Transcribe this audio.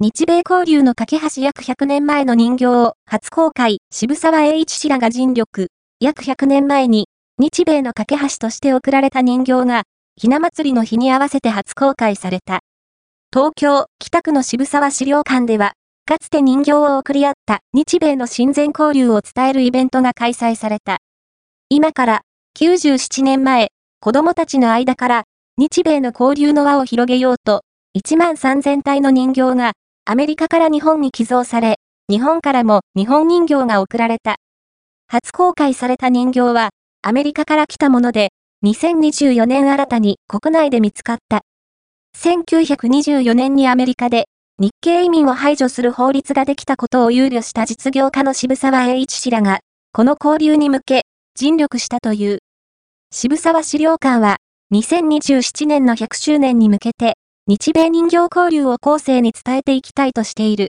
日米交流の架け橋約100年前の人形を初公開、渋沢栄一氏らが尽力、約100年前に日米の架け橋として贈られた人形が、ひな祭りの日に合わせて初公開された。東京、北区の渋沢資料館では、かつて人形を贈り合った日米の親善交流を伝えるイベントが開催された。今から97年前、子供たちの間から日米の交流の輪を広げようと、1万3000体の人形がアメリカから日本に寄贈され、日本からも日本人形が贈られた。初公開された人形はアメリカから来たもので、2024年新たに国内で見つかった。1924年にアメリカで日系移民を排除する法律ができたことを憂慮した実業家の渋沢栄一氏らが、この交流に向け、尽力したという。渋沢資料館は、2027年の100周年に向けて、日米人形交流を後世に伝えていきたいとしている。